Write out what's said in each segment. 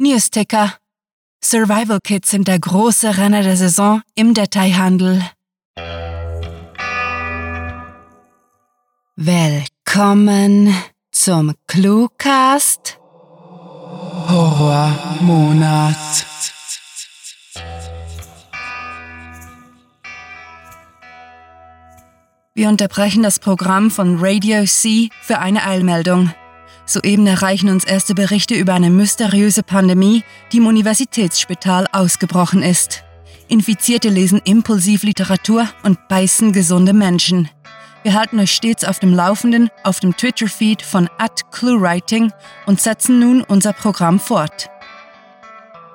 Newsticker. Survival Kits sind der große Renner der Saison im Detailhandel. Willkommen zum Cluecast Horrormonat. Wir unterbrechen das Programm von Radio C für eine Eilmeldung. Soeben erreichen uns erste Berichte über eine mysteriöse Pandemie, die im Universitätsspital ausgebrochen ist. Infizierte lesen impulsiv Literatur und beißen gesunde Menschen. Wir halten euch stets auf dem Laufenden auf dem Twitter-Feed von @cluewriting und setzen nun unser Programm fort.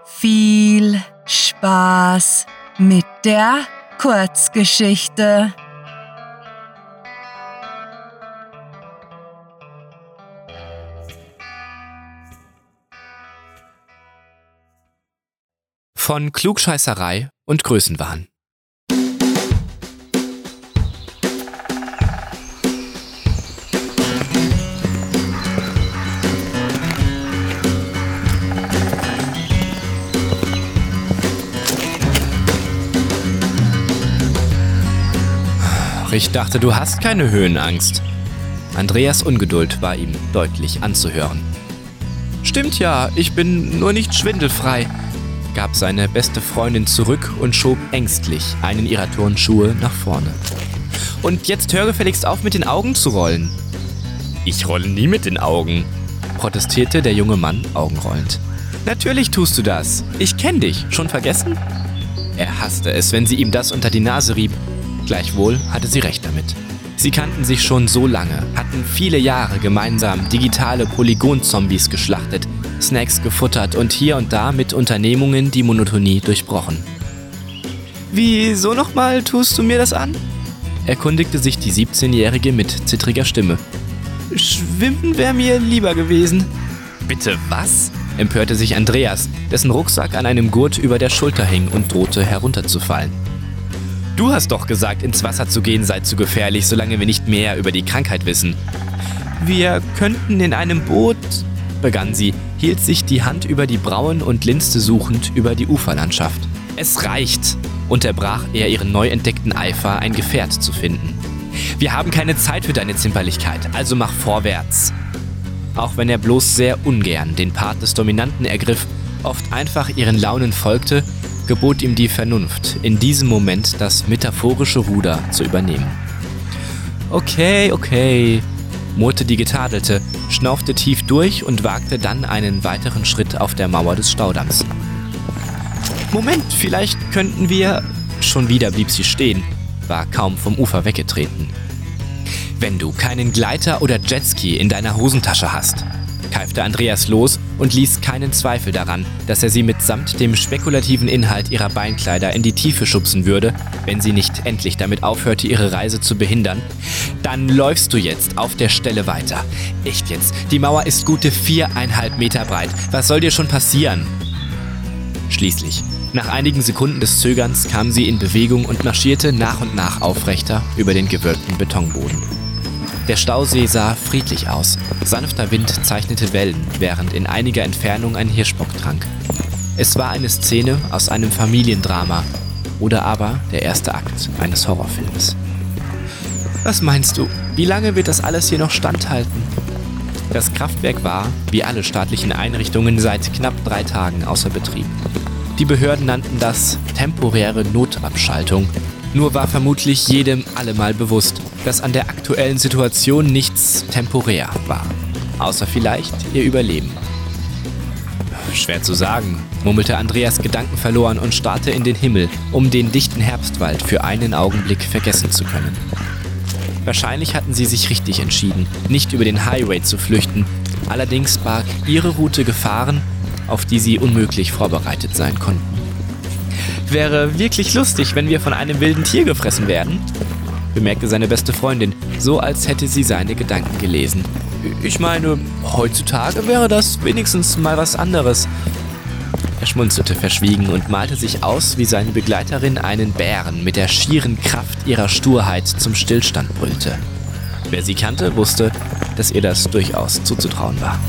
Viel Spaß mit der Kurzgeschichte. Von Klugscheißerei und Größenwahn. Ich dachte, du hast keine Höhenangst. Andreas Ungeduld war ihm deutlich anzuhören. Stimmt ja, ich bin nur nicht schwindelfrei, gab seine beste Freundin zurück und schob ängstlich einen ihrer Turnschuhe nach vorne. Und jetzt hör gefälligst auf, mit den Augen zu rollen. Ich rolle nie mit den Augen, protestierte der junge Mann augenrollend. Natürlich tust du das. Ich kenn dich. Schon vergessen? Er hasste es, wenn sie ihm das unter die Nase rieb Gleichwohl hatte sie recht damit. Sie kannten sich schon so lange, hatten viele Jahre gemeinsam digitale Polygon-Zombies geschlachtet, Snacks gefuttert und hier und da mit Unternehmungen die Monotonie durchbrochen. Wieso nochmal tust du mir das an? erkundigte sich die 17-Jährige mit zittriger Stimme. Schwimmen wäre mir lieber gewesen. Bitte was? empörte sich Andreas, dessen Rucksack an einem Gurt über der Schulter hing und drohte herunterzufallen. Du hast doch gesagt, ins Wasser zu gehen sei zu gefährlich, solange wir nicht mehr über die Krankheit wissen. Wir könnten in einem Boot, begann sie, hielt sich die Hand über die Brauen und linste suchend über die Uferlandschaft. Es reicht, unterbrach er ihren neu entdeckten Eifer, ein Gefährt zu finden. Wir haben keine Zeit für deine Zimperlichkeit, also mach vorwärts. Auch wenn er bloß sehr ungern den Part des Dominanten ergriff, oft einfach ihren Launen folgte, gebot ihm die Vernunft, in diesem Moment das metaphorische Ruder zu übernehmen. Okay, okay, murrte die Getadelte, schnaufte tief durch und wagte dann einen weiteren Schritt auf der Mauer des Staudamms. Moment, vielleicht könnten wir. Schon wieder blieb sie stehen, war kaum vom Ufer weggetreten. Wenn du keinen Gleiter oder Jetski in deiner Hosentasche hast, keifte Andreas los und ließ keinen Zweifel daran, dass er sie mitsamt dem spekulativen Inhalt ihrer Beinkleider in die Tiefe schubsen würde, wenn sie nicht endlich damit aufhörte, ihre Reise zu behindern. Dann läufst du jetzt auf der Stelle weiter. Echt jetzt, die Mauer ist gute viereinhalb Meter breit. Was soll dir schon passieren? Schließlich, nach einigen Sekunden des Zögerns kam sie in Bewegung und marschierte nach und nach aufrechter über den gewölbten Betonboden. Der Stausee sah friedlich aus. Sanfter Wind zeichnete Wellen, während in einiger Entfernung ein Hirschbock trank. Es war eine Szene aus einem Familiendrama oder aber der erste Akt eines Horrorfilms. Was meinst du? Wie lange wird das alles hier noch standhalten? Das Kraftwerk war, wie alle staatlichen Einrichtungen, seit knapp drei Tagen außer Betrieb. Die Behörden nannten das temporäre Notabschaltung nur war vermutlich jedem allemal bewusst, dass an der aktuellen Situation nichts temporär war. Außer vielleicht ihr Überleben. Schwer zu sagen, murmelte Andreas Gedanken verloren und starrte in den Himmel, um den dichten Herbstwald für einen Augenblick vergessen zu können. Wahrscheinlich hatten sie sich richtig entschieden, nicht über den Highway zu flüchten. Allerdings barg ihre Route Gefahren, auf die sie unmöglich vorbereitet sein konnten. Wäre wirklich lustig, wenn wir von einem wilden Tier gefressen werden, bemerkte seine beste Freundin, so als hätte sie seine Gedanken gelesen. Ich meine, heutzutage wäre das wenigstens mal was anderes. Er schmunzelte verschwiegen und malte sich aus, wie seine Begleiterin einen Bären mit der schieren Kraft ihrer Sturheit zum Stillstand brüllte. Wer sie kannte, wusste, dass ihr das durchaus zuzutrauen war.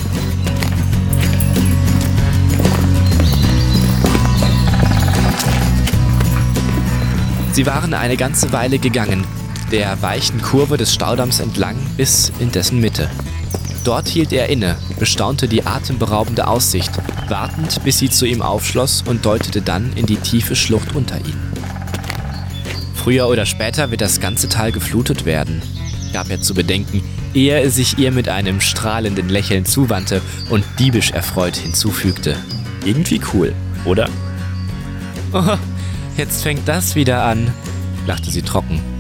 Sie waren eine ganze Weile gegangen, der weichen Kurve des Staudamms entlang bis in dessen Mitte. Dort hielt er inne, bestaunte die atemberaubende Aussicht, wartend, bis sie zu ihm aufschloss und deutete dann in die tiefe Schlucht unter ihnen. Früher oder später wird das ganze Tal geflutet werden, gab er zu bedenken, ehe er sich ihr mit einem strahlenden Lächeln zuwandte und diebisch erfreut hinzufügte. Irgendwie cool, oder? Oh, jetzt fängt das wieder an, lachte sie trocken.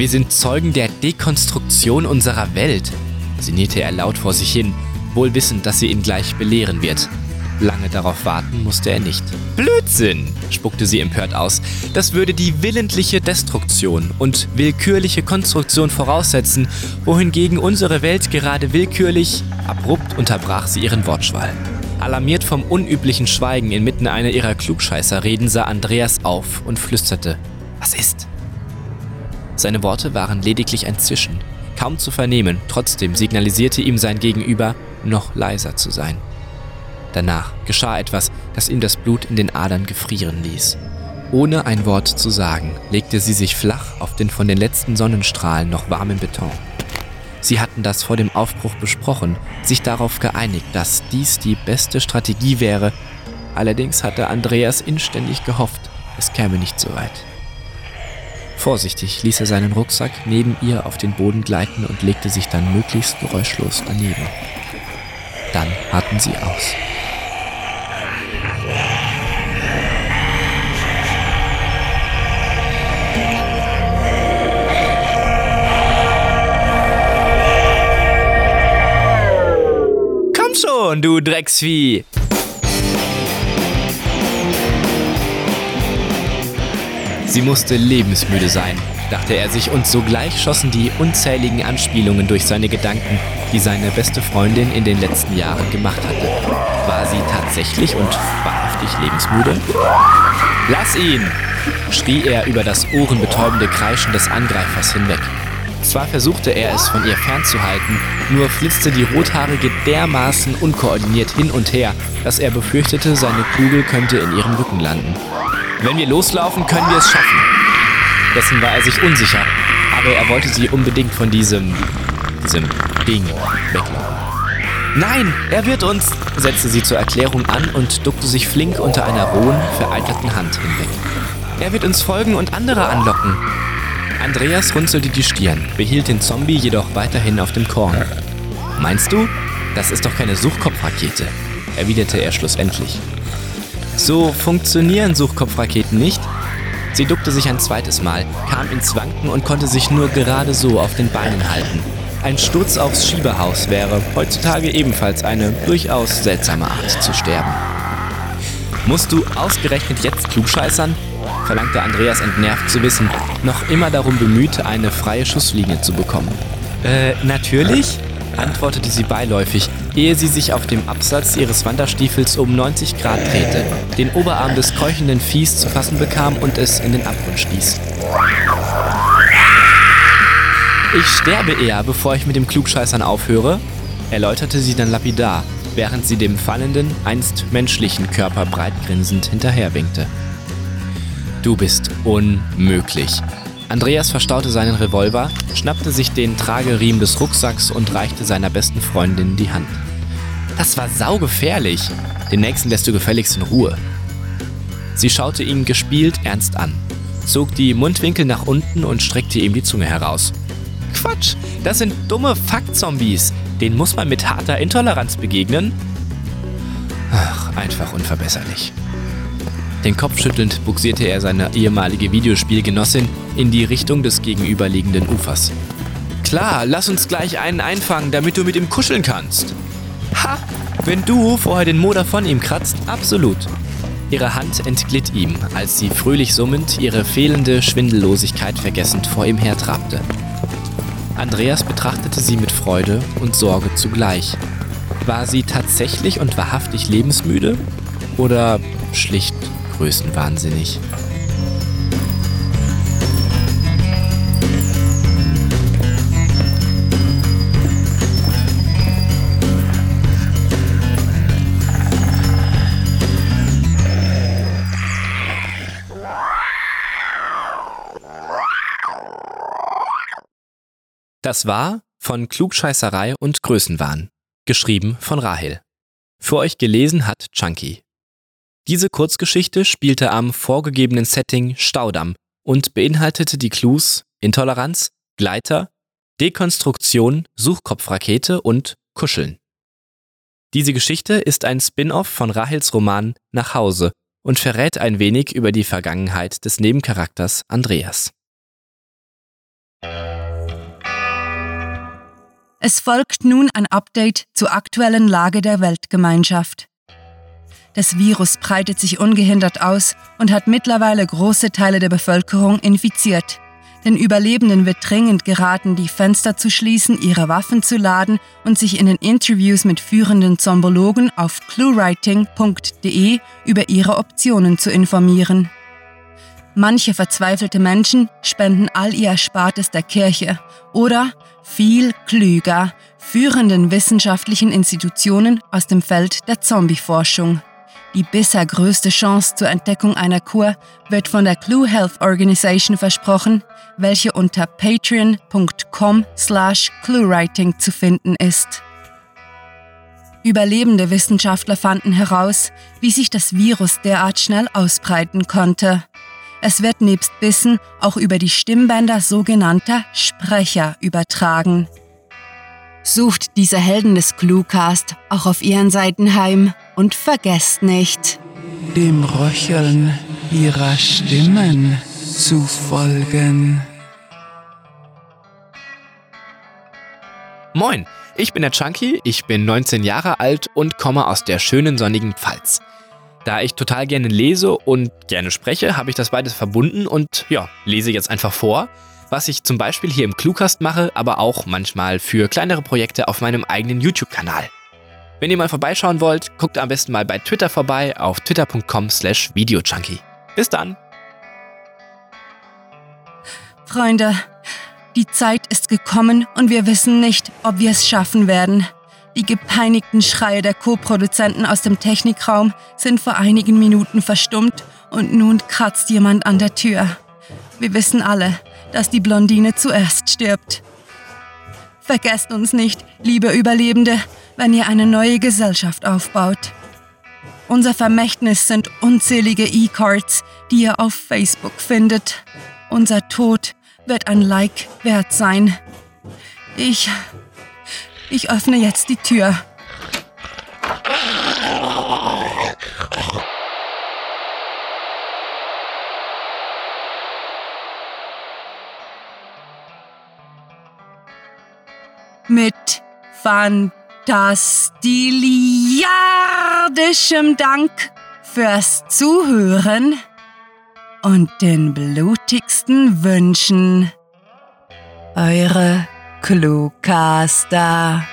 Wir sind Zeugen der Dekonstruktion unserer Welt, sinnierte er laut vor sich hin, wohl wissend, dass sie ihn gleich belehren wird. Lange darauf warten musste er nicht. Blödsinn, spuckte sie empört aus. Das würde die willentliche Destruktion und willkürliche Konstruktion voraussetzen, wohingegen unsere Welt gerade willkürlich. Abrupt unterbrach sie ihren Wortschwall. Alarmiert vom unüblichen Schweigen inmitten einer ihrer Klugscheißerreden sah Andreas auf und flüsterte: Was ist? Seine Worte waren lediglich ein Zischen, kaum zu vernehmen, trotzdem signalisierte ihm sein Gegenüber, noch leiser zu sein. Danach geschah etwas, das ihm das Blut in den Adern gefrieren ließ. Ohne ein Wort zu sagen, legte sie sich flach auf den von den letzten Sonnenstrahlen noch warmen Beton. Sie hatten das vor dem Aufbruch besprochen, sich darauf geeinigt, dass dies die beste Strategie wäre. Allerdings hatte Andreas inständig gehofft, es käme nicht so weit. Vorsichtig ließ er seinen Rucksack neben ihr auf den Boden gleiten und legte sich dann möglichst geräuschlos daneben. Dann harrten sie aus. Komm schon, du Drecksvieh! Sie musste lebensmüde sein, dachte er sich, und sogleich schossen die unzähligen Anspielungen durch seine Gedanken, die seine beste Freundin in den letzten Jahren gemacht hatte. War sie tatsächlich und wahrhaftig lebensmüde? Lass ihn! schrie er über das ohrenbetäubende Kreischen des Angreifers hinweg. Zwar versuchte er es von ihr fernzuhalten, nur flitzte die Rothaarige dermaßen unkoordiniert hin und her, dass er befürchtete, seine Kugel könnte in ihrem Rücken landen. Wenn wir loslaufen, können wir es schaffen. Dessen war er sich unsicher, aber er wollte sie unbedingt von diesem, diesem Ding weglaufen. Nein, er wird uns, setzte sie zur Erklärung an und duckte sich flink unter einer rohen, vereiterten Hand hinweg. Er wird uns folgen und andere anlocken. Andreas runzelte die Stirn, behielt den Zombie jedoch weiterhin auf dem Korn. Meinst du? Das ist doch keine Suchkopfrakete, erwiderte er schlussendlich. So funktionieren Suchkopfraketen nicht. Sie duckte sich ein zweites Mal, kam ins Wanken und konnte sich nur gerade so auf den Beinen halten. Ein Sturz aufs Schiebehaus wäre heutzutage ebenfalls eine durchaus seltsame Art zu sterben. Musst du ausgerechnet jetzt klugscheißern? verlangte Andreas entnervt zu wissen, noch immer darum bemüht, eine freie Schusslinie zu bekommen. Äh, natürlich? Antwortete sie beiläufig, ehe sie sich auf dem Absatz ihres Wanderstiefels um 90 Grad drehte, den Oberarm des keuchenden Viehs zu fassen bekam und es in den Abgrund stieß. Ich sterbe eher, bevor ich mit dem Klugscheißern aufhöre, erläuterte sie dann lapidar, während sie dem fallenden, einst menschlichen Körper breitgrinsend hinterherwinkte. Du bist unmöglich, Andreas verstaute seinen Revolver, schnappte sich den Trageriemen des Rucksacks und reichte seiner besten Freundin die Hand. Das war saugefährlich. Den nächsten lässt du gefälligst in Ruhe. Sie schaute ihn gespielt ernst an, zog die Mundwinkel nach unten und streckte ihm die Zunge heraus. Quatsch, das sind dumme Fuck-Zombies. Denen muss man mit harter Intoleranz begegnen. Ach, einfach unverbesserlich. Den Kopf schüttelnd buxierte er seine ehemalige Videospielgenossin in die Richtung des gegenüberliegenden Ufers. Klar, lass uns gleich einen einfangen, damit du mit ihm kuscheln kannst. Ha! Wenn du vorher den Moder von ihm kratzt, absolut. Ihre Hand entglitt ihm, als sie fröhlich summend, ihre fehlende Schwindellosigkeit vergessend vor ihm hertrabte. Andreas betrachtete sie mit Freude und Sorge zugleich. War sie tatsächlich und wahrhaftig lebensmüde oder schlicht größenwahnsinnig. Das war von Klugscheißerei und Größenwahn, geschrieben von Rahel. Für euch gelesen hat Chunky. Diese Kurzgeschichte spielte am vorgegebenen Setting Staudamm und beinhaltete die Clues Intoleranz, Gleiter, Dekonstruktion, Suchkopfrakete und Kuscheln. Diese Geschichte ist ein Spin-off von Rahels Roman Nach Hause und verrät ein wenig über die Vergangenheit des Nebencharakters Andreas. Es folgt nun ein Update zur aktuellen Lage der Weltgemeinschaft. Das Virus breitet sich ungehindert aus und hat mittlerweile große Teile der Bevölkerung infiziert. Den Überlebenden wird dringend geraten, die Fenster zu schließen, ihre Waffen zu laden und sich in den Interviews mit führenden Zombologen auf cluewriting.de über ihre Optionen zu informieren. Manche verzweifelte Menschen spenden all ihr Erspartes der Kirche oder, viel klüger, führenden wissenschaftlichen Institutionen aus dem Feld der Zombieforschung. Die bisher größte Chance zur Entdeckung einer Kur wird von der Clue Health Organization versprochen, welche unter patreon.com slash cluewriting zu finden ist. Überlebende Wissenschaftler fanden heraus, wie sich das Virus derart schnell ausbreiten konnte. Es wird nebst Bissen auch über die Stimmbänder sogenannter Sprecher übertragen. Sucht diese Helden des Cluecast auch auf ihren Seiten heim und vergesst nicht, dem Röcheln ihrer Stimmen zu folgen. Moin, ich bin der Chunky, ich bin 19 Jahre alt und komme aus der schönen sonnigen Pfalz. Da ich total gerne lese und gerne spreche, habe ich das beides verbunden und ja, lese jetzt einfach vor, was ich zum Beispiel hier im Cluecast mache, aber auch manchmal für kleinere Projekte auf meinem eigenen YouTube-Kanal. Wenn ihr mal vorbeischauen wollt, guckt am besten mal bei Twitter vorbei auf twitter.com slash videojunkie. Bis dann! Freunde, die Zeit ist gekommen und wir wissen nicht, ob wir es schaffen werden. Die gepeinigten Schreie der Co-Produzenten aus dem Technikraum sind vor einigen Minuten verstummt und nun kratzt jemand an der Tür. Wir wissen alle, dass die Blondine zuerst stirbt. Vergesst uns nicht, liebe Überlebende, wenn ihr eine neue Gesellschaft aufbaut. Unser Vermächtnis sind unzählige E-Cards, die ihr auf Facebook findet. Unser Tod wird ein Like wert sein. Ich. Ich öffne jetzt die Tür. Mit fantastiliardischem Dank fürs Zuhören und den blutigsten Wünschen. Eure Cluecaster.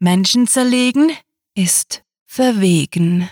Menschen zerlegen ist verwegen.